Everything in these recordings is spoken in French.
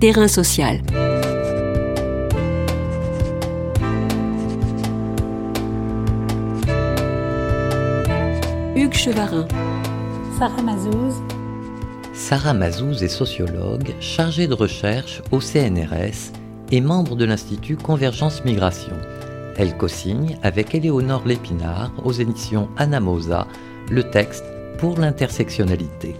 Terrain social. Hugues Chevarin. Sarah Mazouz. Sarah Mazouz est sociologue chargée de recherche au CNRS et membre de l'Institut Convergence Migration. Elle co-signe avec Éléonore Lépinard aux éditions Anamosa le texte pour l'intersectionnalité.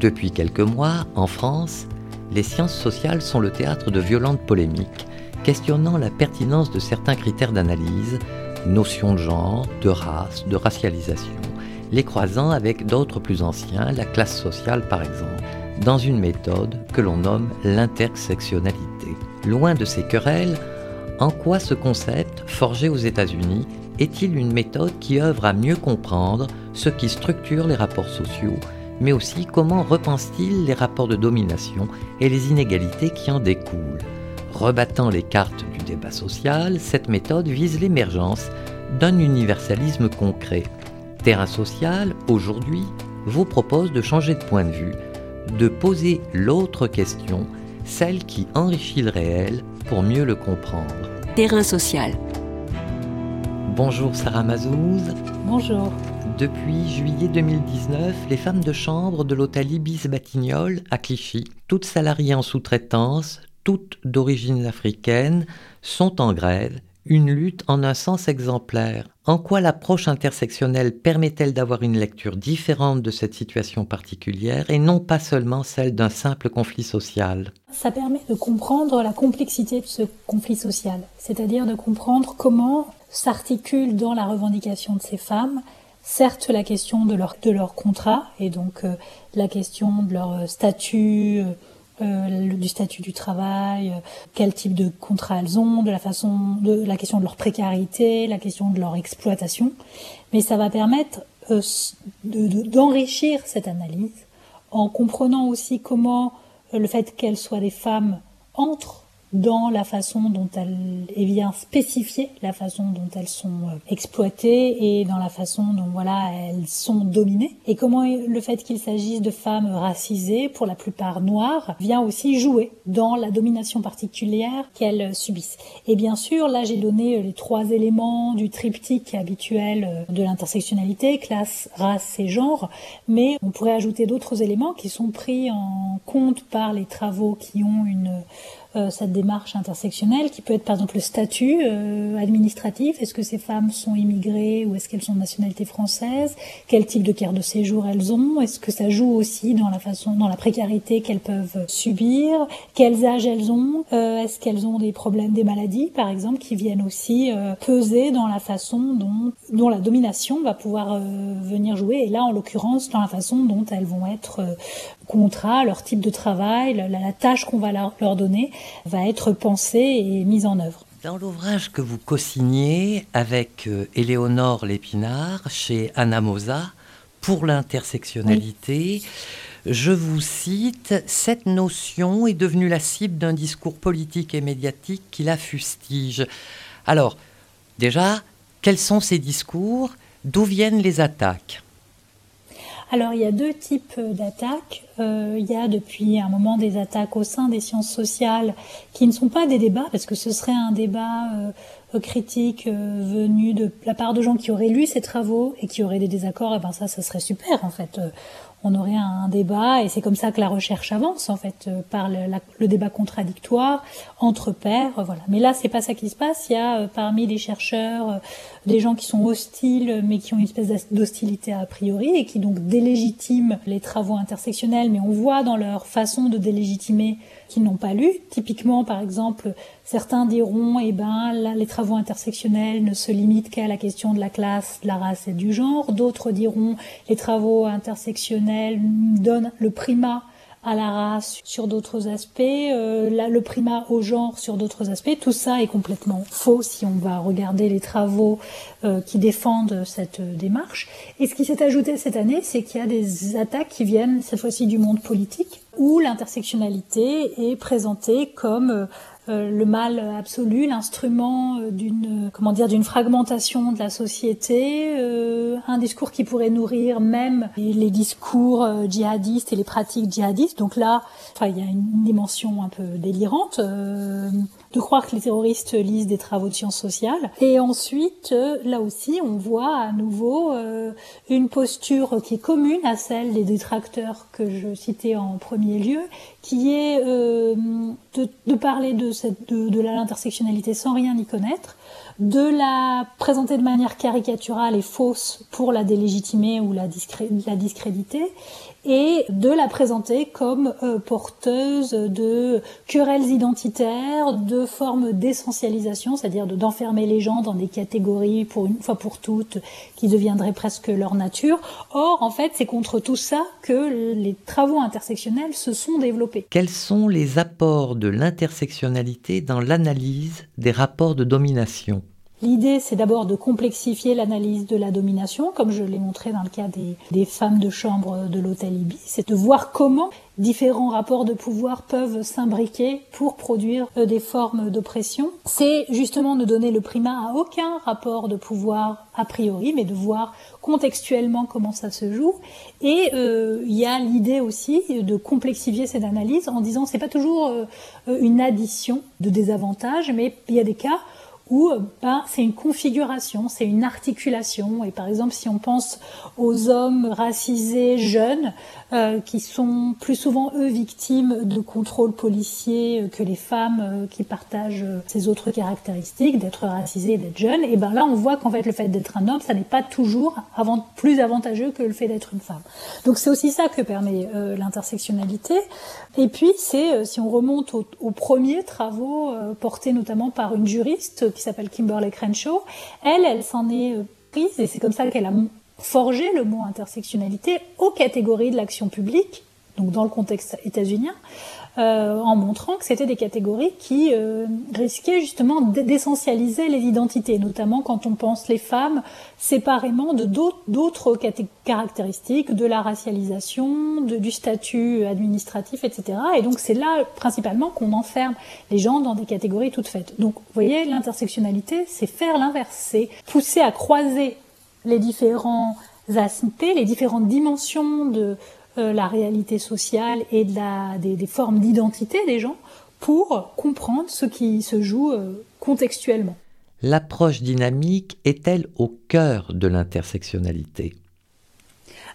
Depuis quelques mois, en France, les sciences sociales sont le théâtre de violentes polémiques, questionnant la pertinence de certains critères d'analyse, notions de genre, de race, de racialisation, les croisant avec d'autres plus anciens, la classe sociale par exemple, dans une méthode que l'on nomme l'intersectionnalité. Loin de ces querelles, en quoi ce concept, forgé aux États-Unis, est-il une méthode qui œuvre à mieux comprendre ce qui structure les rapports sociaux, mais aussi comment repense-t-il les rapports de domination et les inégalités qui en découlent? Rebattant les cartes du débat social, cette méthode vise l'émergence d'un universalisme concret. Terrain social, aujourd'hui, vous propose de changer de point de vue, de poser l'autre question, celle qui enrichit le réel pour mieux le comprendre. Terrain social. Bonjour Sarah Mazouz. Bonjour. Depuis juillet 2019, les femmes de chambre de l'hôtel Ibis Batignolles à Clichy, toutes salariées en sous-traitance, toutes d'origine africaine, sont en grève, une lutte en un sens exemplaire. En quoi l'approche intersectionnelle permet-elle d'avoir une lecture différente de cette situation particulière et non pas seulement celle d'un simple conflit social? Ça permet de comprendre la complexité de ce conflit social, c'est-à-dire de comprendre comment s'articule dans la revendication de ces femmes certes la question de leur, de leur contrat et donc euh, la question de leur statut, euh, euh, du statut du travail, quel type de contrat elles ont, de la façon, de la question de leur précarité, la question de leur exploitation. Mais ça va permettre d'enrichir cette analyse en comprenant aussi comment le fait qu'elles soient des femmes entre dans la façon dont elles, et bien spécifier la façon dont elles sont euh, exploitées et dans la façon dont voilà elles sont dominées et comment le fait qu'il s'agisse de femmes racisées pour la plupart noires vient aussi jouer dans la domination particulière qu'elles subissent. Et bien sûr, là j'ai donné euh, les trois éléments du triptyque habituel euh, de l'intersectionnalité, classe, race et genre, mais on pourrait ajouter d'autres éléments qui sont pris en compte par les travaux qui ont une euh, cette démarche intersectionnelle qui peut être par exemple le statut euh, administratif. Est-ce que ces femmes sont immigrées ou est-ce qu'elles sont de nationalité française? Quel type de carte de séjour elles ont? Est-ce que ça joue aussi dans la façon, dans la précarité qu'elles peuvent subir? Quels âges elles ont? Euh, Est-ce qu'elles ont des problèmes, des maladies par exemple, qui viennent aussi peser dans la façon dont, dont la domination va pouvoir venir jouer? Et là, en l'occurrence, dans la façon dont elles vont être contrat, leur type de travail, la, tâche qu'on va leur donner va être pensée et mise en œuvre. Dans l'ouvrage que vous co-signez avec euh, Éléonore Lépinard chez Anamosa pour l'intersectionnalité, je vous cite, cette notion est devenue la cible d'un discours politique et médiatique qui la fustige. Alors, déjà, quels sont ces discours? D'où viennent les attaques? Alors il y a deux types d'attaques. Euh, il y a depuis un moment des attaques au sein des sciences sociales qui ne sont pas des débats, parce que ce serait un débat euh, critique euh, venu de la part de gens qui auraient lu ces travaux et qui auraient des désaccords. Et ben ça, ça serait super en fait on aurait un, débat et c'est comme ça que la recherche avance en fait euh, par le, débat contradictoire entre pairs voilà. Mais là c'est pas ça qui se passe. Il y a euh, parmi les chercheurs euh, des gens qui sont hostiles mais qui ont une espèce d'hostilité a priori et qui donc délégitiment les travaux intersectionnels mais on voit dans leur façon de délégitimer qu'ils n'ont pas lu typiquement par exemple certains diront eh ben les travaux intersectionnels ne se limitent qu'à la question de la classe de la race et du genre d'autres diront les travaux intersectionnels donne le primat à la race sur d'autres aspects, euh, le primat au genre sur d'autres aspects. Tout ça est complètement faux si on va regarder les travaux euh, qui défendent cette démarche. Et ce qui s'est ajouté cette année, c'est qu'il y a des attaques qui viennent cette fois-ci du monde politique, où l'intersectionnalité est présentée comme euh, le mal absolu, l'instrument euh, d'une comment dire d'une fragmentation de la société, euh, un discours qui pourrait nourrir même les discours djihadistes et les pratiques djihadistes. Donc là, enfin, il y a une dimension un peu délirante de croire que les terroristes lisent des travaux de sciences sociales. Et ensuite, là aussi, on voit à nouveau une posture qui est commune à celle des détracteurs que je citais en premier lieu, qui est de, de parler de de, de l'intersectionnalité sans rien y connaître, de la présenter de manière caricaturale et fausse pour la délégitimer ou la, discréditer, et de la présenter comme euh, porteuse de querelles identitaires, de formes d'essentialisation, c'est-à-dire d'enfermer les gens dans des catégories pour une fois pour toutes qui deviendraient presque leur nature. Or, en fait, c'est contre tout ça que les travaux intersectionnels se sont développés. Quels sont les apports de l'intersectionnalité dans l'analyse des rapports de domination? L'idée, c'est d'abord de complexifier l'analyse de la domination, comme je l'ai montré dans le cas des, femmes de chambre de l'hôtel Ibis. C'est de voir comment différents rapports de pouvoir peuvent s'imbriquer pour produire euh, des formes d'oppression. C'est justement ne donner le primat à aucun rapport de pouvoir a priori, mais de voir contextuellement comment ça se joue. Et euh, il y a l'idée aussi de complexifier cette analyse en disant c'est pas toujours euh, une addition de désavantages, mais il y a des cas où ben, c'est une configuration, c'est une articulation. Et par exemple, si on pense aux hommes racisés jeunes, euh, qui sont plus souvent eux victimes de contrôles policiers que les femmes euh, qui partagent ces autres caractéristiques, d'être racisés, d'être jeunes, et ben là on voit qu'en fait le fait d'être un homme, ça n'est pas toujours avant, plus avantageux que le fait d'être une femme. Donc c'est aussi ça que permet euh, l'intersectionnalité. Et puis c'est, si on remonte aux, premiers travaux portés notamment par une juriste qui s'appelle Kimberly Crenshaw, elle, elle s'en est prise et c'est comme ça qu'elle a forger le mot intersectionnalité aux catégories de l'action publique, donc dans le contexte états-unien, euh, en montrant que c'était des catégories qui euh, risquaient justement d'essentialiser les identités, notamment quand on pense les femmes séparément de d'autres caractéristiques, de la racialisation, de, du statut administratif, etc. Et donc c'est là principalement qu'on enferme les gens dans des catégories toutes faites. Donc vous voyez, l'intersectionnalité, c'est faire l'inverse, c'est pousser à croiser les différents aspects, les différentes dimensions de euh, la réalité sociale et de la, des, formes d'identité des gens pour comprendre ce qui se joue euh, contextuellement. L'approche dynamique est-elle au cœur de l'intersectionnalité?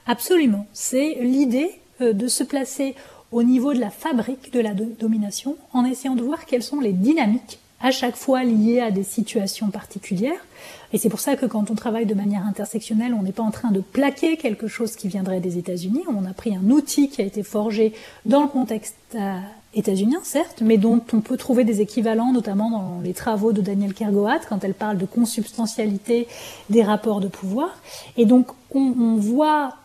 Absolument. C'est l'idée euh, de se placer au niveau de la fabrique de la domination en essayant de voir quelles sont les dynamiques à chaque fois liées à des situations particulières. Et c'est pour ça que quand on travaille de manière intersectionnelle, on n'est pas en train de plaquer quelque chose qui viendrait des États-Unis. On a pris un outil qui a été forgé dans le contexte euh, états-unien, certes, mais dont on peut trouver des équivalents, notamment dans les travaux de Daniel Kergoat, quand elle parle de consubstantialité des rapports de pouvoir. Et donc, on, on voit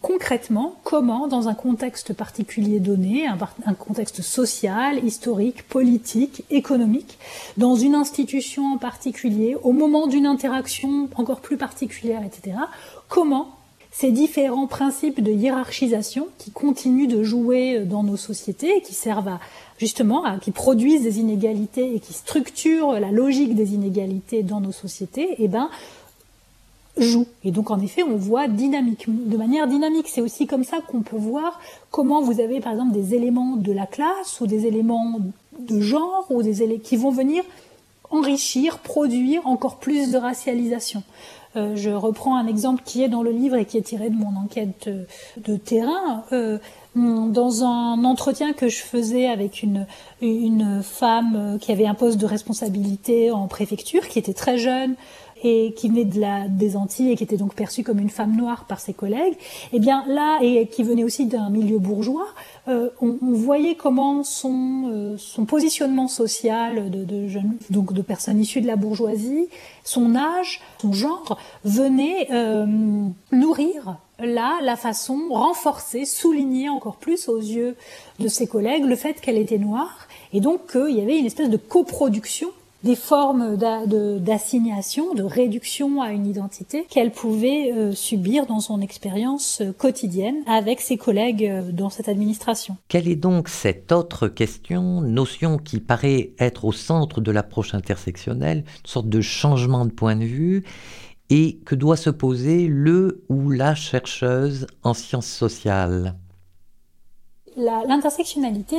concrètement comment, dans un contexte particulier donné, un, contexte social, historique, politique, économique, dans une institution en particulier, au moment d'une interaction encore plus particulière, etc., comment ces différents principes de hiérarchisation qui continuent de jouer dans nos sociétés et qui servent à justement à, qui produisent des inégalités et qui structurent la logique des inégalités dans nos sociétés, eh ben joue. Et donc en effet, on voit dynamique, de manière dynamique. C'est aussi comme ça qu'on peut voir comment vous avez par exemple des éléments de la classe ou des éléments de genre ou des éléments qui vont venir enrichir, produire encore plus de racialisation. Euh, je reprends un exemple qui est dans le livre et qui est tiré de mon enquête de, terrain. Euh, dans un entretien que je faisais avec une femme qui avait un poste de responsabilité en préfecture, qui était très jeune, et qui venait de la, des Antilles et qui était donc perçue comme une femme noire par ses collègues, eh bien là, et qui venait aussi d'un milieu bourgeois, euh, on, on, voyait comment son, euh, son positionnement social de, de jeunes, donc de personnes issues de la bourgeoisie, son âge, son genre, venait euh, nourrir là la façon, renforcer, souligner encore plus aux yeux de ses collègues le fait qu'elle était noire, et donc qu'il y avait une espèce de coproduction des formes d'assignation, de, réduction à une identité qu'elle pouvait euh, subir dans son expérience euh, quotidienne avec ses collègues euh, dans cette administration. Quelle est donc cette autre question, notion qui paraît être au centre de l'approche intersectionnelle, une sorte de changement de point de vue et que doit se poser le ou la chercheuse en sciences sociales? L'intersectionnalité,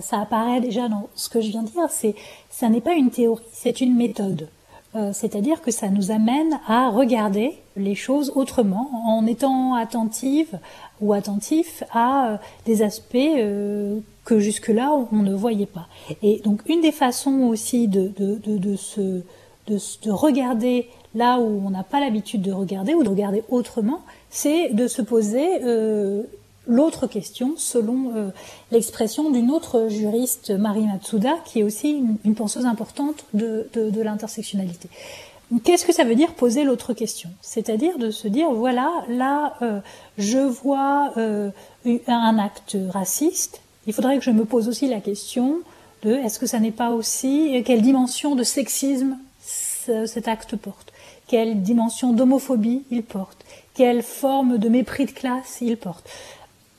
ça, apparaît déjà dans ce que je viens de dire, c'est, ça n'est pas une théorie, c'est une méthode. Euh, c'est-à-dire que ça nous amène à regarder les choses autrement, en étant attentive ou attentif à euh, des aspects euh, que jusque-là on, ne voyait pas. Et donc une des façons aussi de, se, de regarder là où on n'a pas l'habitude de regarder ou de regarder autrement, c'est de se poser euh, l'autre question selon euh, l'expression d'une autre juriste, Marie Matsuda, qui est aussi une, penseuse importante de, l'intersectionnalité. Qu'est-ce que ça veut dire poser l'autre question? C'est-à-dire de se dire, voilà, là, euh, je vois euh, un acte raciste, il faudrait que je me pose aussi la question de, est-ce que ça n'est pas aussi, quelle dimension de sexisme cet acte porte? Quelle dimension d'homophobie il porte? Quelle forme de mépris de classe il porte?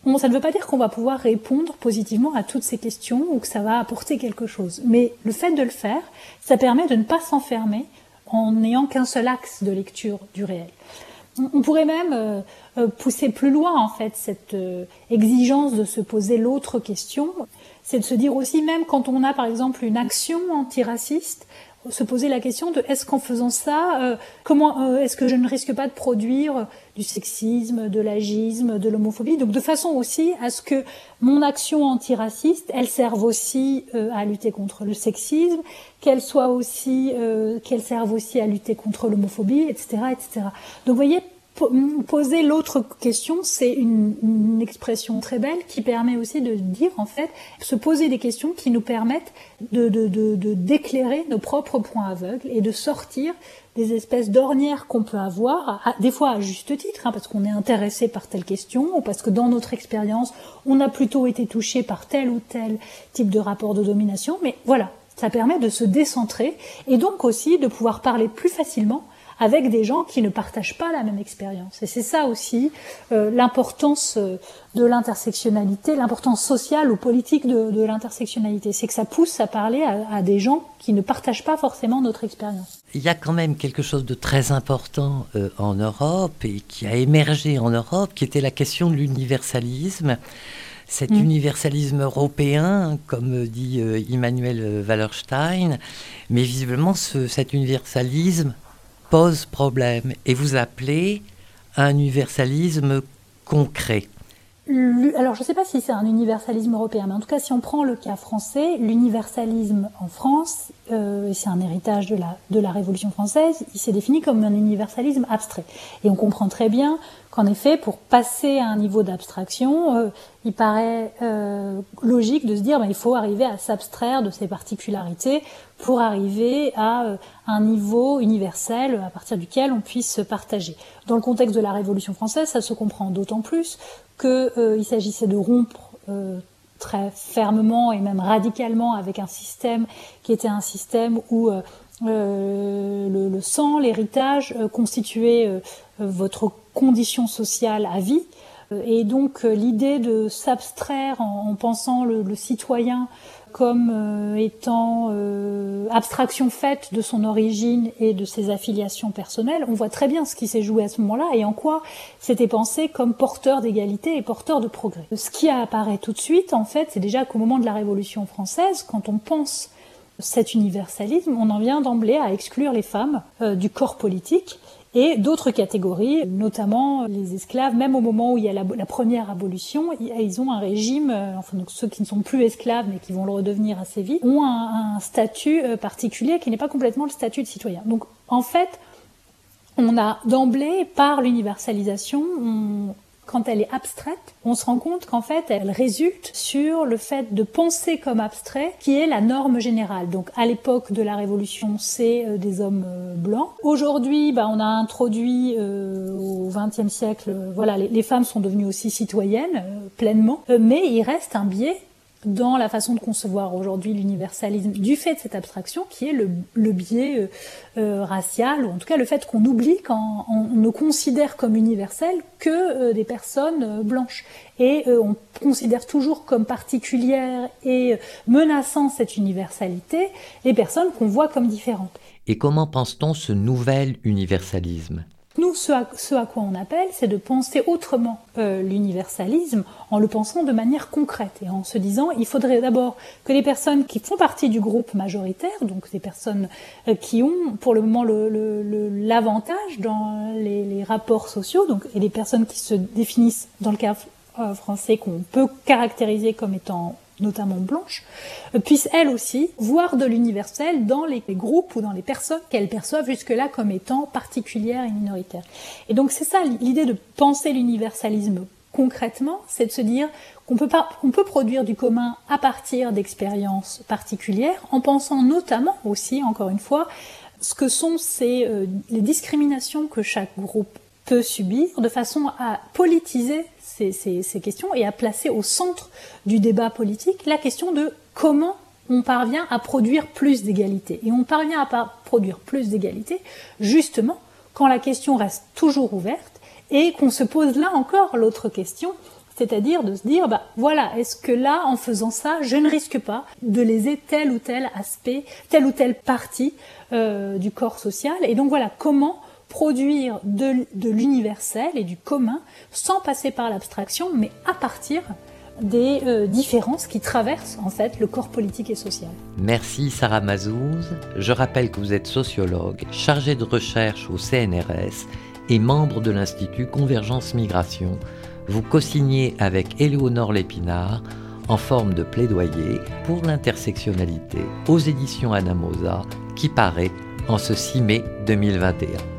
Bon, ça ne veut pas dire qu'on va pouvoir répondre positivement à toutes ces questions ou que ça va apporter quelque chose. Mais le fait de le faire, ça permet de ne pas s'enfermer en n'ayant qu'un seul axe de lecture du réel. On pourrait même euh, euh, pousser plus loin en fait cette euh, exigence de se poser l'autre question, c'est de se dire aussi même quand on a par exemple une action antiraciste, se poser la question de est-ce qu'en faisant ça, euh, comment euh, est-ce que je ne risque pas de produire du sexisme, de l'agisme, de l'homophobie, donc de façon aussi à ce que mon action antiraciste, elle serve aussi euh, à lutter contre le sexisme, qu'elle soit aussi, qu'elle serve aussi à lutter contre l'homophobie, etc., etc. Donc vous voyez, poser l'autre question, c'est une, expression très belle qui permet aussi de dire, en fait, se poser des questions qui nous permettent de d'éclairer nos propres points aveugles et de sortir des espèces d'ornières qu'on peut avoir, des fois à juste titre, hein, parce qu'on est intéressé par telle question, ou parce que dans notre expérience, on a plutôt été touché par tel ou tel type de rapport de domination, mais voilà, ça permet de se décentrer et donc aussi de pouvoir parler plus facilement avec des gens qui ne partagent pas la même expérience. Et c'est ça aussi euh, l'importance euh, de l'intersectionnalité, l'importance sociale ou politique de, de l'intersectionnalité. C'est que ça pousse à parler à, à, des gens qui ne partagent pas forcément notre expérience. Il y a quand même quelque chose de très important euh, en Europe et qui a émergé en Europe, qui était la question de l'universalisme cet mm. universalisme européen, comme dit Emmanuel Wallerstein, mais visiblement ce, cet universalisme pose problème et vous appelez un universalisme concret. Alors je ne sais pas si c'est un universalisme européen, mais en tout cas si on prend le cas français, l'universalisme en France, euh, c'est un héritage de la, de la Révolution française, il s'est défini comme un universalisme abstrait. Et on comprend très bien qu'en effet, pour passer à un niveau d'abstraction, euh, il paraît euh, logique de se dire ben, il faut arriver à s'abstraire de ces particularités pour arriver à euh, un niveau universel à partir duquel on puisse se partager. Dans le contexte de la Révolution française, ça se comprend d'autant plus qu'il s'agissait de rompre très fermement et même radicalement avec un système qui était un système où le, le, sang, l'héritage constituait votre condition sociale à vie. Et donc l'idée de s'abstraire en, pensant le, citoyen comme euh, étant euh, abstraction faite de son origine et de ses affiliations personnelles, on voit très bien ce qui s'est joué à ce moment-là et en quoi c'était pensé comme porteur d'égalité et porteur de progrès. Ce qui apparaît tout de suite, en fait, c'est déjà qu'au moment de la Révolution française, quand on pense cet universalisme, on en vient d'emblée à exclure les femmes euh, du corps politique et d'autres catégories, notamment les esclaves, même au moment où il y a la, première abolition, ils ont un régime, euh, enfin ceux qui ne sont plus esclaves mais qui vont le redevenir assez vite, ont un, statut euh, particulier qui n'est pas complètement le statut de citoyen. Donc en fait, on a d'emblée, par l'universalisation, on, quand elle est abstraite, on se rend compte qu'en fait, elle résulte sur le fait de penser comme abstrait, qui est la norme générale. Donc, à l'époque de la Révolution, c'est euh, des hommes euh, blancs. Aujourd'hui, bah, on a introduit euh, au XXe siècle, voilà, les, femmes sont devenues aussi citoyennes pleinement, mais il reste un biais dans la façon de concevoir aujourd'hui l'universalisme du fait de cette abstraction qui est le, biais euh, euh, racial, ou en tout cas le fait qu'on oublie quand on ne considère comme universel que euh, des personnes blanches. Et on considère toujours comme particulières et menaçant cette universalité les personnes qu'on voit comme différentes. Et comment pense-t-on ce nouvel universalisme? Nous, ce à, quoi on appelle, c'est de penser autrement euh, l'universalisme en le pensant de manière concrète et en se disant il faudrait d'abord que les personnes qui font partie du groupe majoritaire, donc des personnes euh, qui ont pour le moment l'avantage dans les, les, rapports sociaux, donc et les personnes qui se définissent dans le cas euh, français qu'on peut caractériser comme étant notamment blanches, puissent elles aussi voir de l'universel dans les groupes ou dans les personnes qu'elles perçoivent jusque-là comme étant particulières et minoritaires. Et donc c'est ça l'idée de penser l'universalisme concrètement, c'est de se dire qu'on peut pas, on peut produire du commun à partir d'expériences particulières, en pensant notamment aussi, encore une fois, ce que sont ces, euh, les discriminations que chaque groupe subir, de façon à politiser ces, questions et à placer au centre du débat politique la question de comment on parvient à produire plus d'égalité. Et on parvient à produire plus d'égalité justement quand la question reste toujours ouverte et qu'on se pose là encore l'autre question, c'est-à-dire de se dire, bah voilà, est-ce que là, en faisant ça, je ne risque pas de léser tel ou tel aspect, telle ou telle partie euh, du corps social? Et donc voilà, comment produire de, l'universel et du commun sans passer par l'abstraction, mais à partir des euh, différences qui traversent en fait le corps politique et social. Merci Sarah Mazouz. Je rappelle que vous êtes sociologue, chargée de recherche au CNRS et membre de l'Institut Convergence Migration. Vous co-signez avec Éléonore Lépinard en forme de plaidoyer pour l'intersectionnalité aux éditions Anamosa qui paraît en ce 6 mai 2021